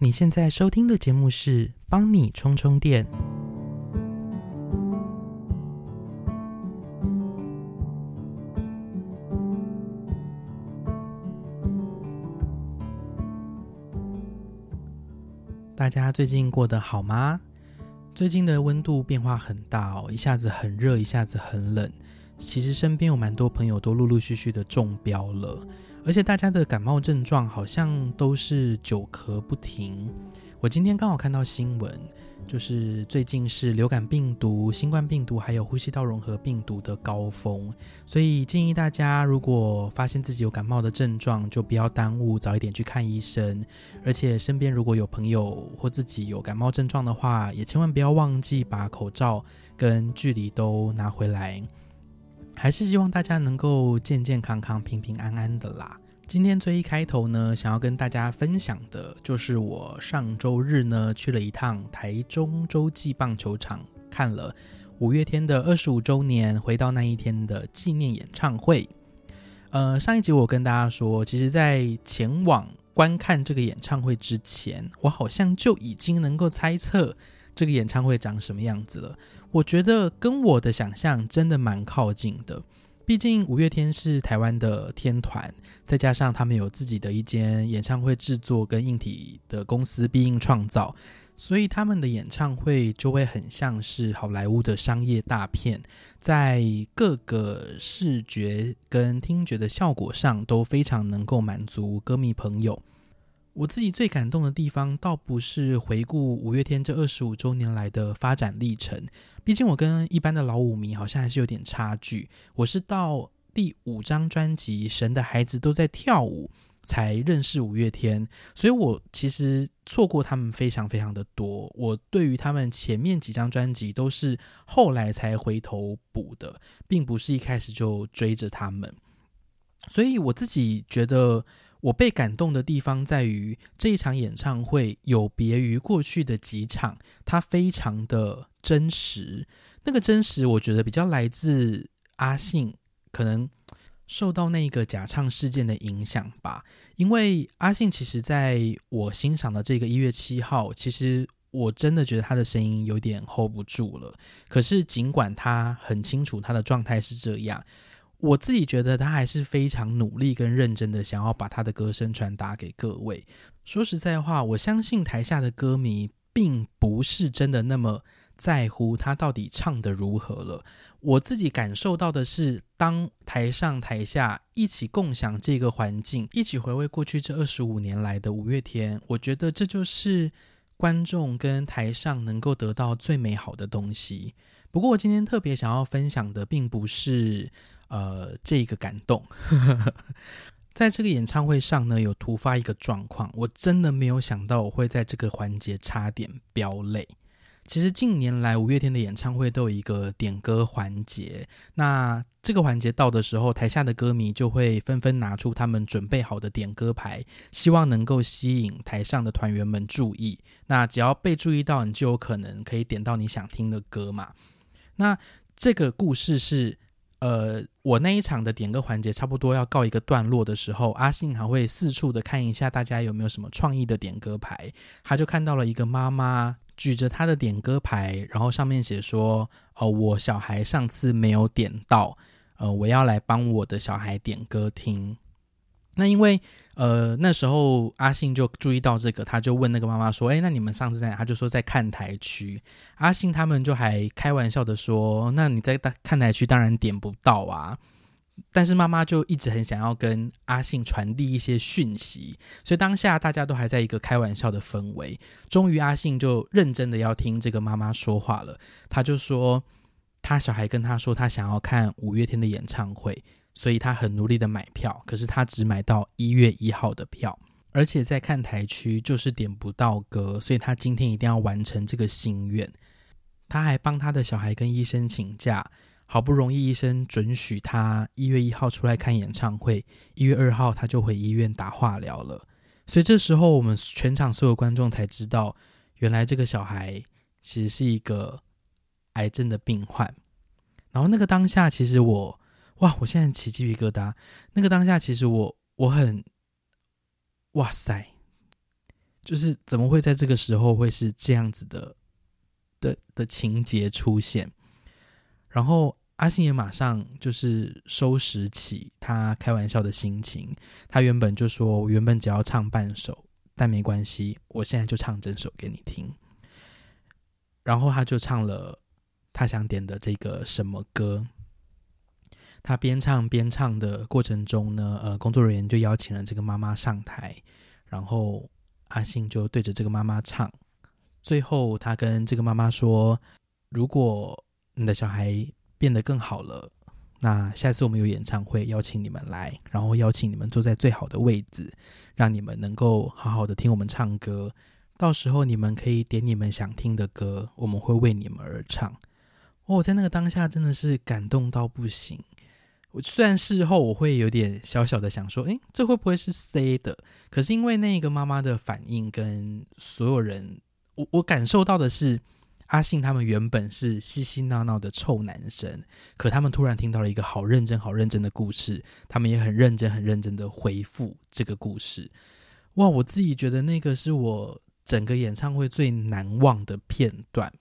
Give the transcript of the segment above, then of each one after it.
你现在收听的节目是《帮你充充电》。大家最近过得好吗？最近的温度变化很大哦，一下子很热，一下子很冷。其实身边有蛮多朋友都陆陆续续的中标了。而且大家的感冒症状好像都是久咳不停。我今天刚好看到新闻，就是最近是流感病毒、新冠病毒还有呼吸道融合病毒的高峰，所以建议大家如果发现自己有感冒的症状，就不要耽误，早一点去看医生。而且身边如果有朋友或自己有感冒症状的话，也千万不要忘记把口罩跟距离都拿回来。还是希望大家能够健健康康、平平安安的啦。今天最一开头呢，想要跟大家分享的就是我上周日呢去了一趟台中洲际棒球场，看了五月天的二十五周年回到那一天的纪念演唱会。呃，上一集我跟大家说，其实，在前往观看这个演唱会之前，我好像就已经能够猜测。这个演唱会长什么样子了？我觉得跟我的想象真的蛮靠近的。毕竟五月天是台湾的天团，再加上他们有自己的一间演唱会制作跟硬体的公司必应创造，所以他们的演唱会就会很像是好莱坞的商业大片，在各个视觉跟听觉的效果上都非常能够满足歌迷朋友。我自己最感动的地方，倒不是回顾五月天这二十五周年来的发展历程，毕竟我跟一般的老舞迷好像还是有点差距。我是到第五张专辑《神的孩子都在跳舞》才认识五月天，所以我其实错过他们非常非常的多。我对于他们前面几张专辑都是后来才回头补的，并不是一开始就追着他们，所以我自己觉得。我被感动的地方在于这一场演唱会有别于过去的几场，它非常的真实。那个真实，我觉得比较来自阿信，可能受到那个假唱事件的影响吧。因为阿信其实在我欣赏的这个一月七号，其实我真的觉得他的声音有点 hold 不住了。可是尽管他很清楚他的状态是这样。我自己觉得他还是非常努力跟认真的，想要把他的歌声传达给各位。说实在话，我相信台下的歌迷并不是真的那么在乎他到底唱的如何了。我自己感受到的是，当台上台下一起共享这个环境，一起回味过去这二十五年来的五月天，我觉得这就是观众跟台上能够得到最美好的东西。不过，我今天特别想要分享的，并不是。呃，这个感动，在这个演唱会上呢，有突发一个状况，我真的没有想到我会在这个环节差点飙泪。其实近年来五月天的演唱会都有一个点歌环节，那这个环节到的时候，台下的歌迷就会纷纷拿出他们准备好的点歌牌，希望能够吸引台上的团员们注意。那只要被注意到，你就有可能可以点到你想听的歌嘛。那这个故事是。呃，我那一场的点歌环节差不多要告一个段落的时候，阿信还会四处的看一下大家有没有什么创意的点歌牌。他就看到了一个妈妈举着他的点歌牌，然后上面写说：“哦，我小孩上次没有点到，呃，我要来帮我的小孩点歌听。”那因为呃那时候阿信就注意到这个，他就问那个妈妈说：“哎，那你们上次在？”他就说在看台区。阿信他们就还开玩笑的说：“那你在看台区当然点不到啊。”但是妈妈就一直很想要跟阿信传递一些讯息，所以当下大家都还在一个开玩笑的氛围。终于阿信就认真的要听这个妈妈说话了，他就说他小孩跟他说他想要看五月天的演唱会。所以他很努力的买票，可是他只买到一月一号的票，而且在看台区就是点不到歌，所以他今天一定要完成这个心愿。他还帮他的小孩跟医生请假，好不容易医生准许他一月一号出来看演唱会，一月二号他就回医院打化疗了。所以这时候我们全场所有观众才知道，原来这个小孩其实是一个癌症的病患。然后那个当下，其实我。哇！我现在起鸡皮疙瘩。那个当下，其实我我很，哇塞，就是怎么会在这个时候会是这样子的的的情节出现？然后阿信也马上就是收拾起他开玩笑的心情。他原本就说：“我原本只要唱半首，但没关系，我现在就唱整首给你听。”然后他就唱了他想点的这个什么歌。他边唱边唱的过程中呢，呃，工作人员就邀请了这个妈妈上台，然后阿信就对着这个妈妈唱。最后，他跟这个妈妈说：“如果你的小孩变得更好了，那下次我们有演唱会，邀请你们来，然后邀请你们坐在最好的位置，让你们能够好好的听我们唱歌。”到时候你们可以点你们想听的歌，我们会为你们而唱。哦，在那个当下真的是感动到不行。我虽然事后我会有点小小的想说，诶，这会不会是 C 的？可是因为那个妈妈的反应跟所有人，我我感受到的是，阿信他们原本是嘻嘻闹闹的臭男生，可他们突然听到了一个好认真、好认真的故事，他们也很认真、很认真的回复这个故事。哇，我自己觉得那个是我。整个演唱会最难忘的片段，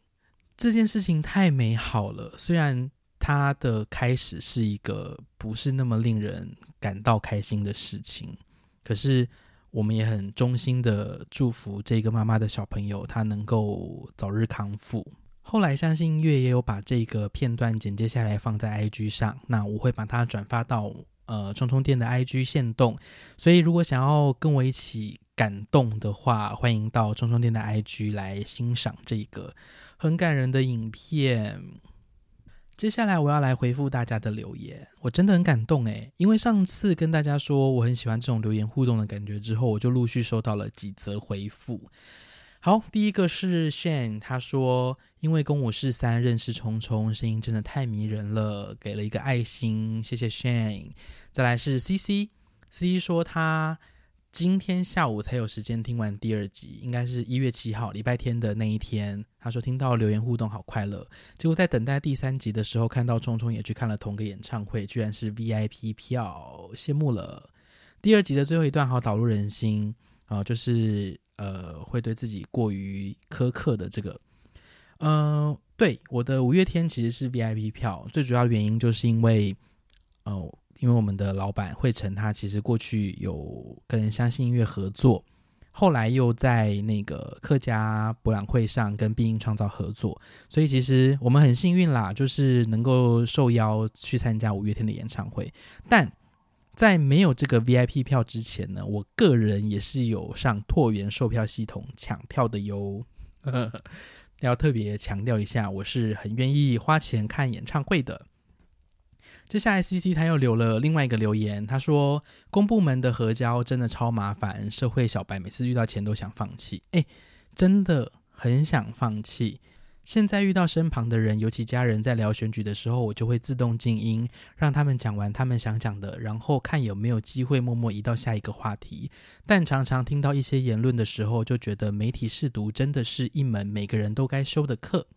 这件事情太美好了。虽然它的开始是一个不是那么令人感到开心的事情，可是我们也很衷心的祝福这个妈妈的小朋友，他能够早日康复。后来，相信音乐也有把这个片段剪接下来放在 IG 上，那我会把它转发到呃冲冲店的 IG 线动。所以，如果想要跟我一起。感动的话，欢迎到中中店的 IG 来欣赏这个很感人的影片。接下来我要来回复大家的留言，我真的很感动诶，因为上次跟大家说我很喜欢这种留言互动的感觉之后，我就陆续收到了几则回复。好，第一个是 Shane，他说因为公五是三认识匆匆，声音真的太迷人了，给了一个爱心，谢谢 Shane。再来是 CC，CC 说他。今天下午才有时间听完第二集，应该是一月七号礼拜天的那一天。他说听到留言互动好快乐，结果在等待第三集的时候，看到聪聪也去看了同个演唱会，居然是 VIP 票，羡慕了。第二集的最后一段好导入人心啊，就是呃会对自己过于苛刻的这个，嗯，对，我的五月天其实是 VIP 票，最主要的原因就是因为，哦。因为我们的老板惠成，他其实过去有跟相信音乐合作，后来又在那个客家博览会上跟必应创造合作，所以其实我们很幸运啦，就是能够受邀去参加五月天的演唱会。但在没有这个 VIP 票之前呢，我个人也是有上拓元售票系统抢票的哟。要特别强调一下，我是很愿意花钱看演唱会的。接下来，C C 他又留了另外一个留言，他说：“公部门的核交真的超麻烦，社会小白每次遇到钱都想放弃，哎，真的很想放弃。现在遇到身旁的人，尤其家人在聊选举的时候，我就会自动静音，让他们讲完他们想讲的，然后看有没有机会默默移到下一个话题。但常常听到一些言论的时候，就觉得媒体试读真的是一门每个人都该修的课。”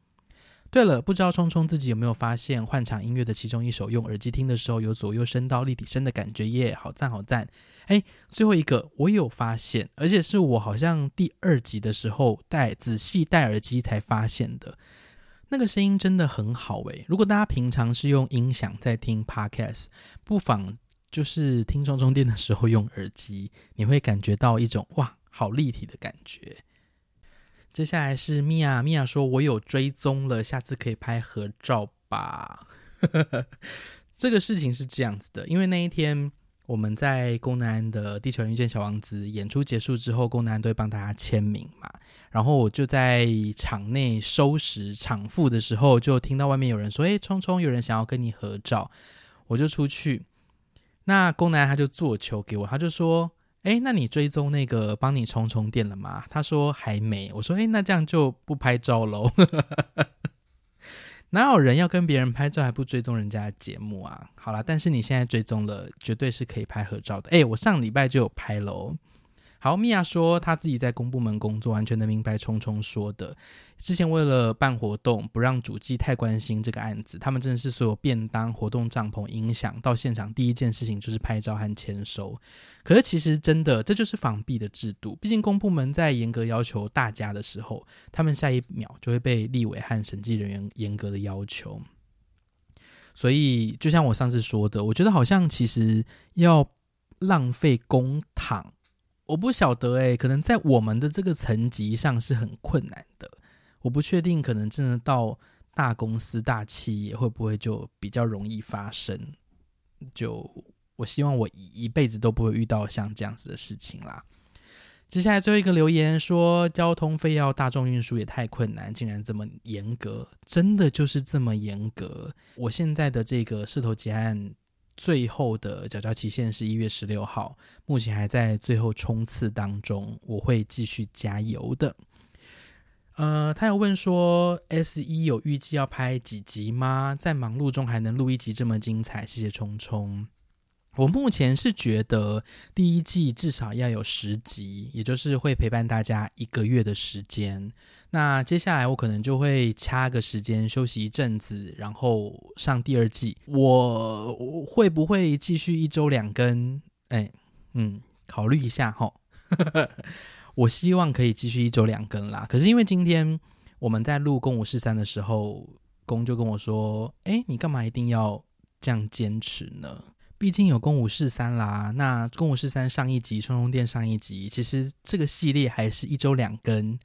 对了，不知道聪聪自己有没有发现换场音乐的其中一首，用耳机听的时候有左右声道立体声的感觉耶，好赞好赞！哎，最后一个我有发现，而且是我好像第二集的时候戴仔细戴耳机才发现的，那个声音真的很好诶。如果大家平常是用音响在听 podcast，不妨就是听中中店的时候用耳机，你会感觉到一种哇，好立体的感觉。接下来是米娅，米娅说：“我有追踪了，下次可以拍合照吧。”这个事情是这样子的，因为那一天我们在宫南的《地球人遇见小王子》演出结束之后，宫南都会帮大家签名嘛。然后我就在场内收拾场副的时候，就听到外面有人说：“哎，聪聪，有人想要跟你合照。”我就出去，那宫南他就做球给我，他就说。哎，那你追踪那个帮你充充电了吗？他说还没。我说，哎，那这样就不拍照喽。哪有人要跟别人拍照还不追踪人家的节目啊？好啦，但是你现在追踪了，绝对是可以拍合照的。哎，我上礼拜就有拍喽。好，米娅说她自己在公部门工作，完全能明白冲冲说的。之前为了办活动，不让主机太关心这个案子，他们真的是所有便当、活动帐篷、音响到现场第一件事情就是拍照和签收。可是其实真的这就是防弊的制度，毕竟公部门在严格要求大家的时候，他们下一秒就会被立委和审计人员严格的要求。所以就像我上次说的，我觉得好像其实要浪费公帑。我不晓得哎，可能在我们的这个层级上是很困难的。我不确定，可能真的到大公司、大企业会不会就比较容易发生？就我希望我一辈子都不会遇到像这样子的事情啦。接下来最后一个留言说，交通费要大众运输也太困难，竟然这么严格，真的就是这么严格。我现在的这个社头结案。最后的缴交期限是一月十六号，目前还在最后冲刺当中，我会继续加油的。呃，他有问说，S 一有预计要拍几集吗？在忙碌中还能录一集这么精彩，谢谢冲冲。我目前是觉得第一季至少要有十集，也就是会陪伴大家一个月的时间。那接下来我可能就会掐个时间休息一阵子，然后上第二季。我会不会继续一周两更？哎，嗯，考虑一下哈。我希望可以继续一周两更啦。可是因为今天我们在录《公五四三》的时候，公就跟我说：“哎，你干嘛一定要这样坚持呢？”毕竟有《公五四三》啦，那《公五四三》上一集，充充电上一集，其实这个系列还是一周两更。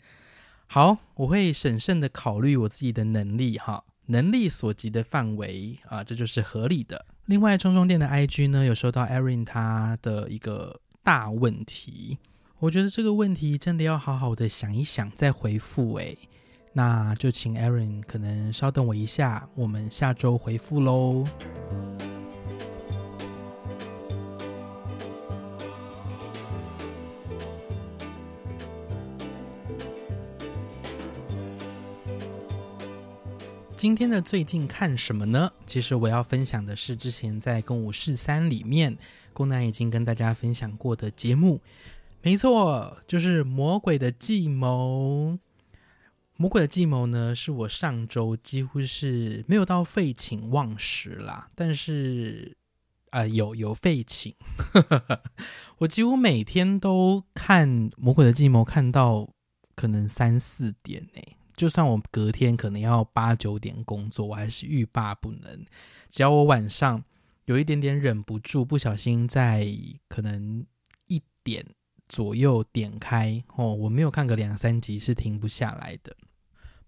好，我会审慎的考虑我自己的能力哈，能力所及的范围啊，这就是合理的。另外，充充电的 IG 呢，有收到 Erin 他的一个大问题，我觉得这个问题真的要好好的想一想再回复诶，那就请 Erin 可能稍等我一下，我们下周回复喽。今天的最近看什么呢？其实我要分享的是之前在《公五四三》里面，宫南已经跟大家分享过的节目。没错，就是《魔鬼的计谋》。《魔鬼的计谋》呢，是我上周几乎是没有到废寝忘食啦，但是啊，有有废寝，我几乎每天都看《魔鬼的计谋》，看到可能三四点呢。就算我隔天可能要八九点工作，我还是欲罢不能。只要我晚上有一点点忍不住，不小心在可能一点左右点开哦，我没有看个两三集是停不下来的。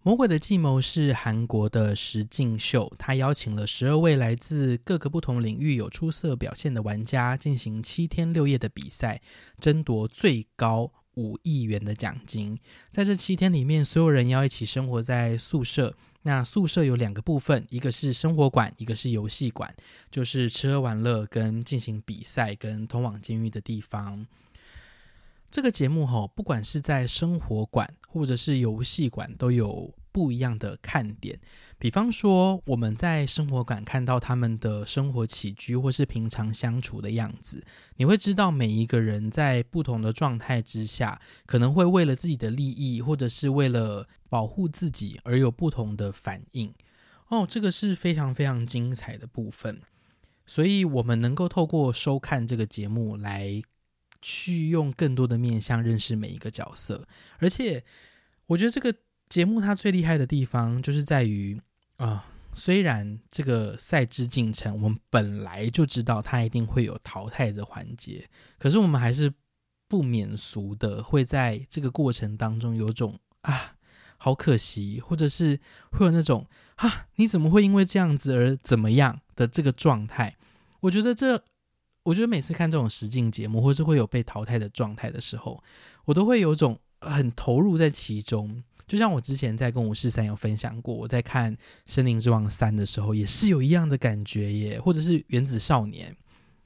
魔鬼的计谋是韩国的实境秀，他邀请了十二位来自各个不同领域有出色表现的玩家，进行七天六夜的比赛，争夺最高。五亿元的奖金，在这七天里面，所有人要一起生活在宿舍。那宿舍有两个部分，一个是生活馆，一个是游戏馆，就是吃喝玩乐跟进行比赛跟通往监狱的地方。这个节目吼，不管是在生活馆或者是游戏馆，都有。不一样的看点，比方说我们在生活馆看到他们的生活起居，或是平常相处的样子，你会知道每一个人在不同的状态之下，可能会为了自己的利益，或者是为了保护自己而有不同的反应。哦，这个是非常非常精彩的部分，所以我们能够透过收看这个节目来去用更多的面向认识每一个角色，而且我觉得这个。节目它最厉害的地方就是在于啊，虽然这个赛制进程我们本来就知道它一定会有淘汰的环节，可是我们还是不免俗的会在这个过程当中有种啊，好可惜，或者是会有那种啊，你怎么会因为这样子而怎么样的这个状态？我觉得这，我觉得每次看这种实境节目，或是会有被淘汰的状态的时候，我都会有种很投入在其中。就像我之前在跟五四三有分享过，我在看《森林之王三》的时候，也是有一样的感觉耶。或者是《原子少年》，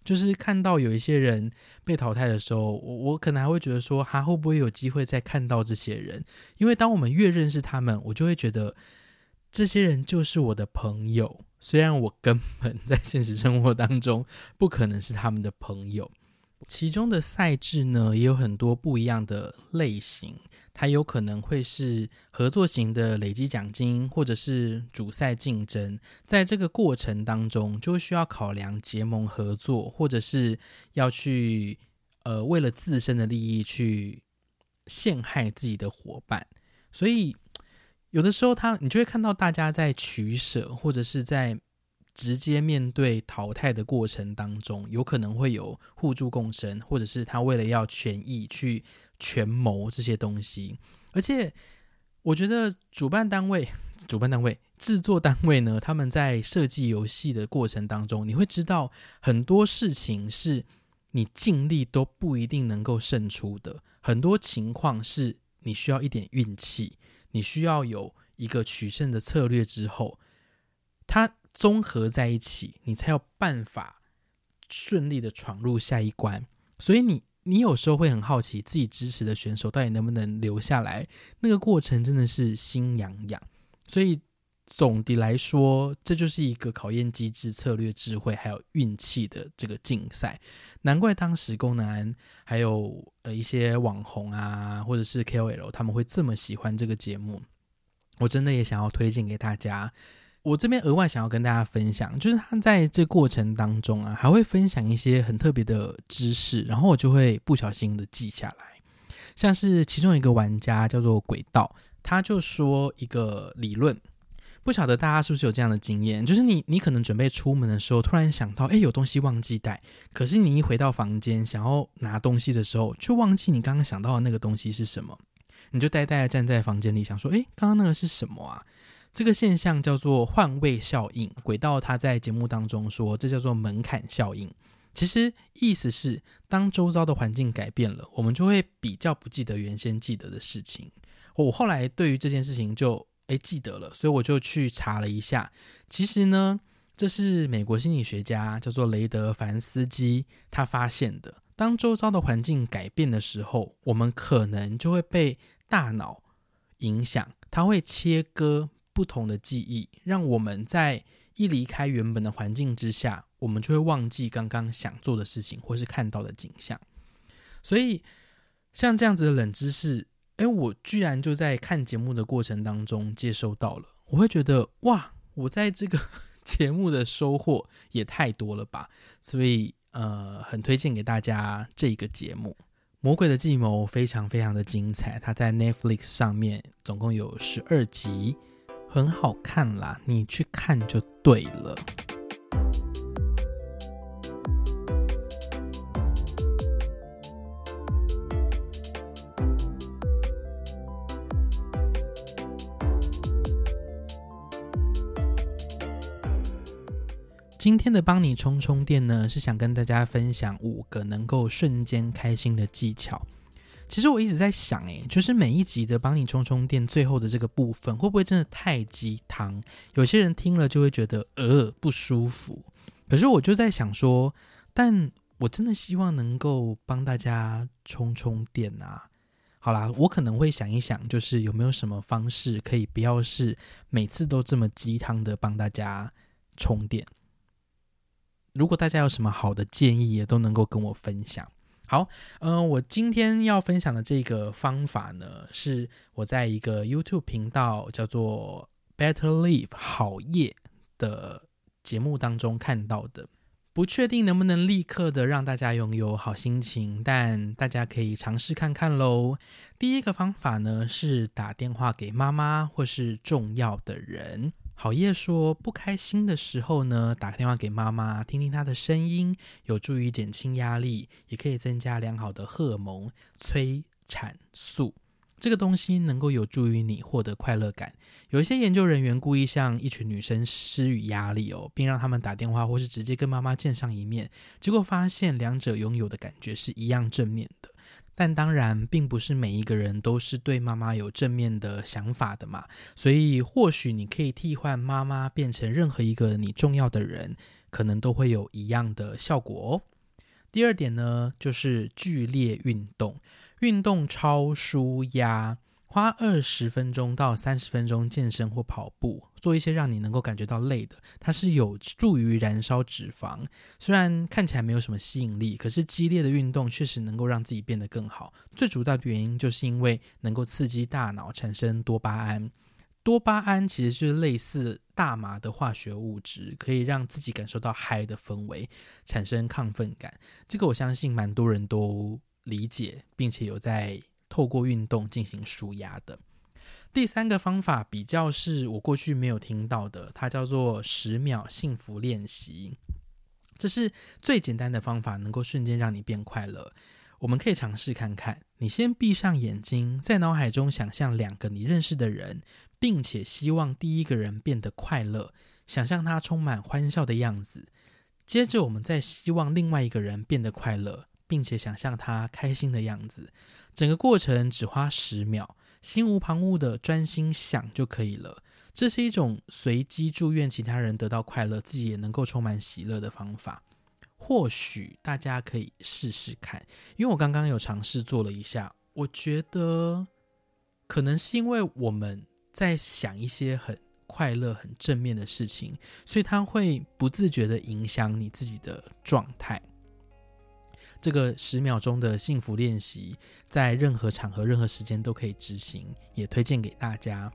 就是看到有一些人被淘汰的时候，我我可能还会觉得说，还会不会有机会再看到这些人？因为当我们越认识他们，我就会觉得这些人就是我的朋友，虽然我根本 在现实生活当中不可能是他们的朋友。其中的赛制呢也有很多不一样的类型，它有可能会是合作型的累积奖金，或者是主赛竞争。在这个过程当中，就需要考量结盟合作，或者是要去呃为了自身的利益去陷害自己的伙伴。所以有的时候，他你就会看到大家在取舍，或者是在。直接面对淘汰的过程当中，有可能会有互助共生，或者是他为了要权益去权谋这些东西。而且，我觉得主办单位、主办单位、制作单位呢，他们在设计游戏的过程当中，你会知道很多事情是你尽力都不一定能够胜出的。很多情况是你需要一点运气，你需要有一个取胜的策略之后，他。综合在一起，你才有办法顺利的闯入下一关。所以你你有时候会很好奇，自己支持的选手到底能不能留下来？那个过程真的是心痒痒。所以总的来说，这就是一个考验机制、策略、智慧还有运气的这个竞赛。难怪当时宫南还有呃一些网红啊，或者是 KOL，他们会这么喜欢这个节目。我真的也想要推荐给大家。我这边额外想要跟大家分享，就是他在这过程当中啊，还会分享一些很特别的知识，然后我就会不小心的记下来。像是其中一个玩家叫做轨道，他就说一个理论，不晓得大家是不是有这样的经验，就是你你可能准备出门的时候，突然想到，哎，有东西忘记带，可是你一回到房间想要拿东西的时候，却忘记你刚刚想到的那个东西是什么，你就呆呆的站在房间里想说，哎，刚刚那个是什么啊？这个现象叫做换位效应。轨道他在节目当中说，这叫做门槛效应。其实意思是，当周遭的环境改变了，我们就会比较不记得原先记得的事情。我后来对于这件事情就诶记得了，所以我就去查了一下。其实呢，这是美国心理学家叫做雷德凡斯基他发现的。当周遭的环境改变的时候，我们可能就会被大脑影响，它会切割。不同的记忆，让我们在一离开原本的环境之下，我们就会忘记刚刚想做的事情或是看到的景象。所以，像这样子的冷知识，哎，我居然就在看节目的过程当中接收到了，我会觉得哇，我在这个 节目的收获也太多了吧！所以，呃，很推荐给大家这个节目《魔鬼的计谋》，非常非常的精彩。它在 Netflix 上面总共有十二集。很好看啦，你去看就对了。今天的帮你充充电呢，是想跟大家分享五个能够瞬间开心的技巧。其实我一直在想，诶，就是每一集的帮你充充电，最后的这个部分会不会真的太鸡汤？有些人听了就会觉得呃不舒服。可是我就在想说，但我真的希望能够帮大家充充电啊。好啦，我可能会想一想，就是有没有什么方式可以不要是每次都这么鸡汤的帮大家充电。如果大家有什么好的建议，也都能够跟我分享。好，嗯，我今天要分享的这个方法呢，是我在一个 YouTube 频道叫做 Better Live 好夜的节目当中看到的。不确定能不能立刻的让大家拥有好心情，但大家可以尝试看看喽。第一个方法呢，是打电话给妈妈或是重要的人。好叶说，不开心的时候呢，打个电话给妈妈，听听她的声音，有助于减轻压力，也可以增加良好的荷尔蒙催产素。这个东西能够有助于你获得快乐感。有一些研究人员故意向一群女生施予压力哦，并让他们打电话或是直接跟妈妈见上一面，结果发现两者拥有的感觉是一样正面的。但当然，并不是每一个人都是对妈妈有正面的想法的嘛，所以或许你可以替换妈妈变成任何一个你重要的人，可能都会有一样的效果哦。第二点呢，就是剧烈运动，运动超舒压，花二十分钟到三十分钟健身或跑步，做一些让你能够感觉到累的，它是有助于燃烧脂肪。虽然看起来没有什么吸引力，可是激烈的运动确实能够让自己变得更好。最主要的原因就是因为能够刺激大脑产生多巴胺。多巴胺其实就是类似大麻的化学物质，可以让自己感受到嗨的氛围，产生亢奋感。这个我相信蛮多人都理解，并且有在。透过运动进行舒压的第三个方法，比较是我过去没有听到的，它叫做十秒幸福练习。这是最简单的方法，能够瞬间让你变快乐。我们可以尝试看看。你先闭上眼睛，在脑海中想象两个你认识的人，并且希望第一个人变得快乐，想象他充满欢笑的样子。接着，我们再希望另外一个人变得快乐。并且想象他开心的样子，整个过程只花十秒，心无旁骛的专心想就可以了。这是一种随机祝愿其他人得到快乐，自己也能够充满喜乐的方法。或许大家可以试试看，因为我刚刚有尝试做了一下，我觉得可能是因为我们在想一些很快乐、很正面的事情，所以它会不自觉的影响你自己的状态。这个十秒钟的幸福练习，在任何场合、任何时间都可以执行，也推荐给大家。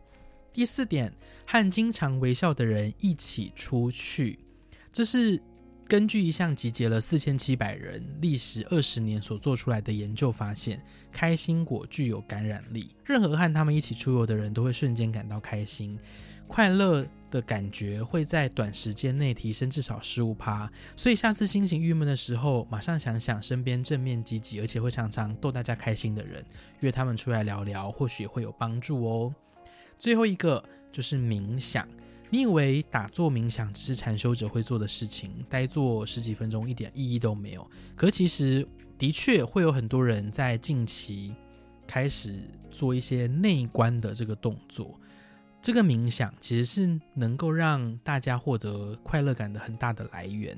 第四点，和经常微笑的人一起出去，这是根据一项集结了四千七百人、历时二十年所做出来的研究发现，开心果具有感染力，任何和他们一起出游的人都会瞬间感到开心、快乐。的感觉会在短时间内提升至少十五趴，所以下次心情郁闷的时候，马上想想身边正面积极，而且会常常逗大家开心的人，约他们出来聊聊，或许会有帮助哦。最后一个就是冥想，你以为打坐冥想只是禅修者会做的事情，呆坐十几分钟一点意义都没有？可其实的确会有很多人在近期开始做一些内观的这个动作。这个冥想其实是能够让大家获得快乐感的很大的来源。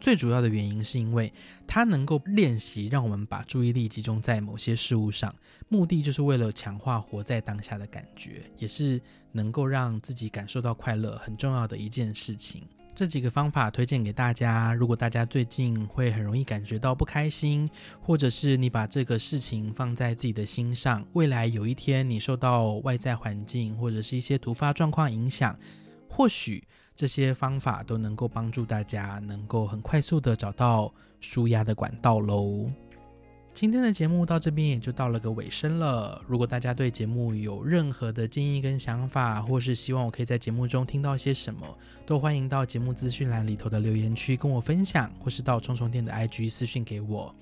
最主要的原因是因为它能够练习让我们把注意力集中在某些事物上，目的就是为了强化活在当下的感觉，也是能够让自己感受到快乐很重要的一件事情。这几个方法推荐给大家。如果大家最近会很容易感觉到不开心，或者是你把这个事情放在自己的心上，未来有一天你受到外在环境或者是一些突发状况影响，或许这些方法都能够帮助大家能够很快速的找到舒压的管道喽。今天的节目到这边也就到了个尾声了。如果大家对节目有任何的建议跟想法，或是希望我可以在节目中听到些什么，都欢迎到节目资讯栏里头的留言区跟我分享，或是到冲冲店的 IG 私讯给我。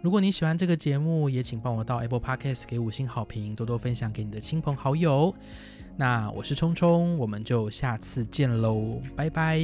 如果你喜欢这个节目，也请帮我到 Apple Podcast 给五星好评，多多分享给你的亲朋好友。那我是冲冲，我们就下次见喽，拜拜。